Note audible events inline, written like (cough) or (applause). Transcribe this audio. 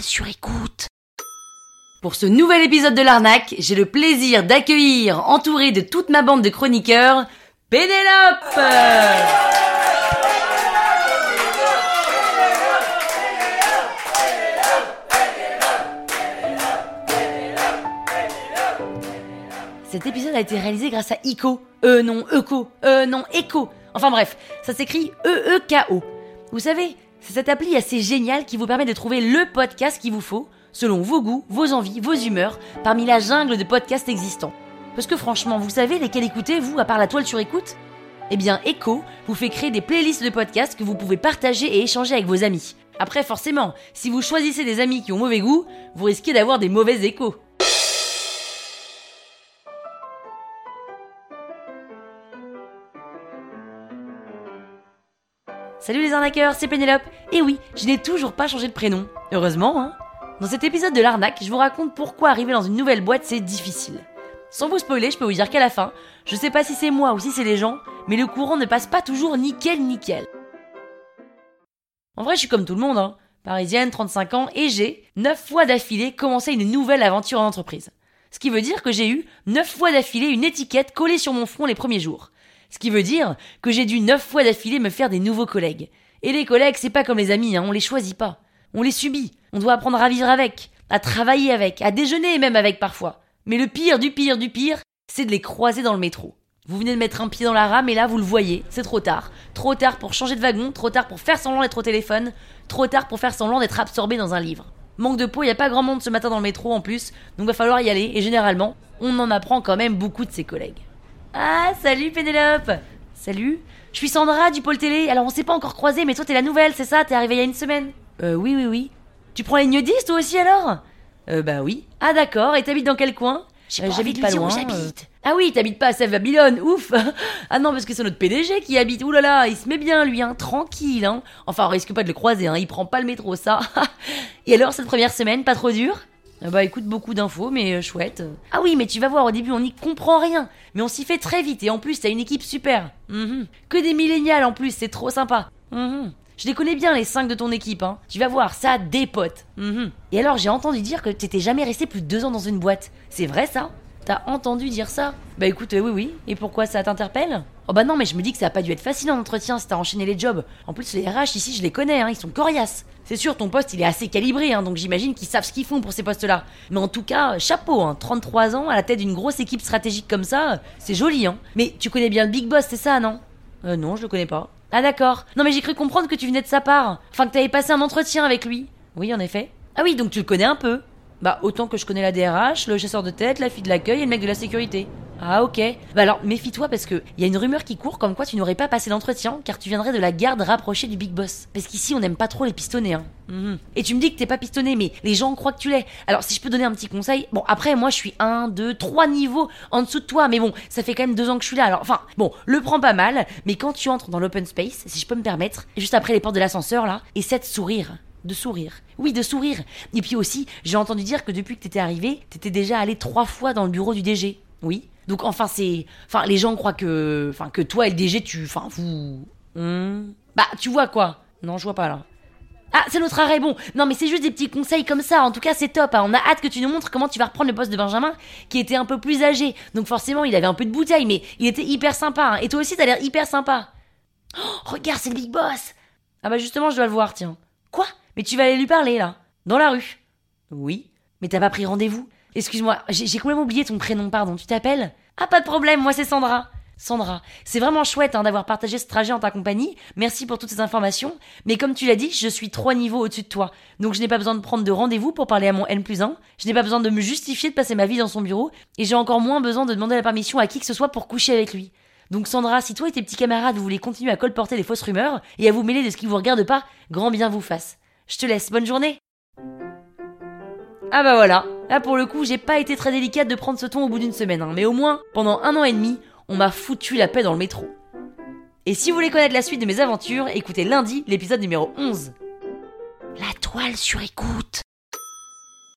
sur écoute. Pour ce nouvel épisode de l'arnaque, j'ai le plaisir d'accueillir, entouré de toute ma bande de chroniqueurs, Pénélope Cet épisode a été réalisé grâce à ICO. Euh non, ECO. Euh non, ECO. Enfin bref, ça s'écrit E-E-K-O. Vous savez, c'est cette appli assez géniale qui vous permet de trouver le podcast qu'il vous faut, selon vos goûts, vos envies, vos humeurs, parmi la jungle de podcasts existants. Parce que franchement, vous savez lesquels écouter, vous, à part la toile sur écoute? Eh bien, Echo vous fait créer des playlists de podcasts que vous pouvez partager et échanger avec vos amis. Après, forcément, si vous choisissez des amis qui ont mauvais goût, vous risquez d'avoir des mauvais échos. Salut les arnaqueurs, c'est Pénélope. Et oui, je n'ai toujours pas changé de prénom. Heureusement, hein. Dans cet épisode de l'arnaque, je vous raconte pourquoi arriver dans une nouvelle boîte c'est difficile. Sans vous spoiler, je peux vous dire qu'à la fin, je sais pas si c'est moi ou si c'est les gens, mais le courant ne passe pas toujours nickel nickel. En vrai, je suis comme tout le monde, hein. Parisienne, 35 ans, et j'ai, 9 fois d'affilée, commencé une nouvelle aventure en entreprise. Ce qui veut dire que j'ai eu 9 fois d'affilée une étiquette collée sur mon front les premiers jours. Ce qui veut dire que j'ai dû 9 fois d'affilée me faire des nouveaux collègues. Et les collègues, c'est pas comme les amis, hein, on les choisit pas. On les subit. On doit apprendre à vivre avec, à travailler avec, à déjeuner même avec parfois. Mais le pire du pire du pire, c'est de les croiser dans le métro. Vous venez de mettre un pied dans la rame et là vous le voyez, c'est trop tard. Trop tard pour changer de wagon, trop tard pour faire semblant d'être au téléphone, trop tard pour faire semblant d'être absorbé dans un livre. Manque de peau, il y a pas grand monde ce matin dans le métro en plus, donc va falloir y aller et généralement, on en apprend quand même beaucoup de ses collègues. Ah, salut Pénélope. Salut. Je suis Sandra du pôle télé, alors on s'est pas encore croisé, mais toi t'es la nouvelle, c'est ça? T'es arrivée il y a une semaine. Euh, oui, oui, oui. Tu prends les ligne 10 toi aussi alors? Euh, bah oui. Ah d'accord, et t'habites dans quel coin? J'ai pas envie de lui dire où j'habite. Ah oui, t'habites pas à Sèvres Babylone, (laughs) ouf. Ah non, parce que c'est notre PDG qui habite, ouh là là, il se met bien lui, hein, tranquille, hein. Enfin, on risque pas de le croiser, hein, il prend pas le métro, ça. (laughs) et alors, cette première semaine, pas trop dur Ah Bah écoute, beaucoup d'infos, mais euh, chouette. Ah oui, mais tu vas voir, au début, on n'y comprend rien, mais on s'y fait très vite, et en plus, t'as une équipe super. Mhm. Que des millénials en plus, c'est trop sympa. Mhm. Je les connais bien, les cinq de ton équipe, hein. Tu vas voir, ça a des potes. Mhm. Et alors, j'ai entendu dire que t'étais jamais resté plus de deux ans dans une boîte. C'est vrai, ça? T'as entendu dire ça? Bah écoute, euh, oui, oui. Et pourquoi ça t'interpelle? Oh bah non, mais je me dis que ça a pas dû être facile en entretien si t'as enchaîné les jobs. En plus, les RH ici, je les connais, hein, ils sont coriaces. C'est sûr, ton poste, il est assez calibré, hein, donc j'imagine qu'ils savent ce qu'ils font pour ces postes-là. Mais en tout cas, chapeau, hein, 33 ans, à la tête d'une grosse équipe stratégique comme ça, c'est joli, hein. Mais tu connais bien le Big Boss, c'est ça, non? Euh, non, je le connais pas. Ah d'accord. Non mais j'ai cru comprendre que tu venais de sa part. Enfin que t'avais passé un entretien avec lui. Oui, en effet. Ah oui, donc tu le connais un peu. Bah autant que je connais la DRH, le chasseur de tête, la fille de l'accueil et le mec de la sécurité. Ah ok. Bah alors méfie-toi parce que y a une rumeur qui court comme quoi tu n'aurais pas passé l'entretien car tu viendrais de la garde rapprochée du Big Boss. Parce qu'ici on n'aime pas trop les pistonnés. Hein. Mhm. Et tu me dis que t'es pas pistonné mais les gens croient que tu l'es. Alors si je peux donner un petit conseil, bon après moi je suis un, deux, trois niveaux en dessous de toi mais bon ça fait quand même deux ans que je suis là alors enfin bon le prends pas mal mais quand tu entres dans l'open space si je peux me permettre juste après les portes de l'ascenseur là essaie de sourire. De sourire. Oui, de sourire. Et puis aussi, j'ai entendu dire que depuis que t'étais arrivé, t'étais déjà allé trois fois dans le bureau du DG. Oui. Donc enfin c'est, enfin les gens croient que, enfin que toi et le DG tu, enfin vous, Hmm. bah tu vois quoi Non, je vois pas là. Ah, c'est notre arrêt, bon. Non, mais c'est juste des petits conseils comme ça. En tout cas, c'est top. hein. On a hâte que tu nous montres comment tu vas reprendre le poste de Benjamin, qui était un peu plus âgé. Donc forcément, il avait un peu de bouteille, mais il était hyper sympa. hein. Et toi aussi, t'as l'air hyper sympa. Oh, regarde, c'est le Big Boss. Ah bah justement, je dois le voir, tiens. Quoi? Mais tu vas aller lui parler, là Dans la rue Oui. Mais t'as pas pris rendez-vous? Excuse-moi, j'ai complètement oublié ton prénom, pardon. Tu t'appelles? Ah, pas de problème, moi c'est Sandra. Sandra, c'est vraiment chouette hein, d'avoir partagé ce trajet en ta compagnie. Merci pour toutes ces informations. Mais comme tu l'as dit, je suis trois niveaux au-dessus de toi. Donc je n'ai pas besoin de prendre de rendez-vous pour parler à mon N plus 1. Je n'ai pas besoin de me justifier de passer ma vie dans son bureau. Et j'ai encore moins besoin de demander la permission à qui que ce soit pour coucher avec lui. Donc Sandra, si toi et tes petits camarades vous voulez continuer à colporter des fausses rumeurs et à vous mêler de ce qui vous regarde pas, grand bien vous fasse. Je te laisse, bonne journée. Ah bah voilà, là pour le coup j'ai pas été très délicate de prendre ce ton au bout d'une semaine, hein, mais au moins pendant un an et demi, on m'a foutu la paix dans le métro. Et si vous voulez connaître la suite de mes aventures, écoutez lundi l'épisode numéro 11. La toile sur écoute.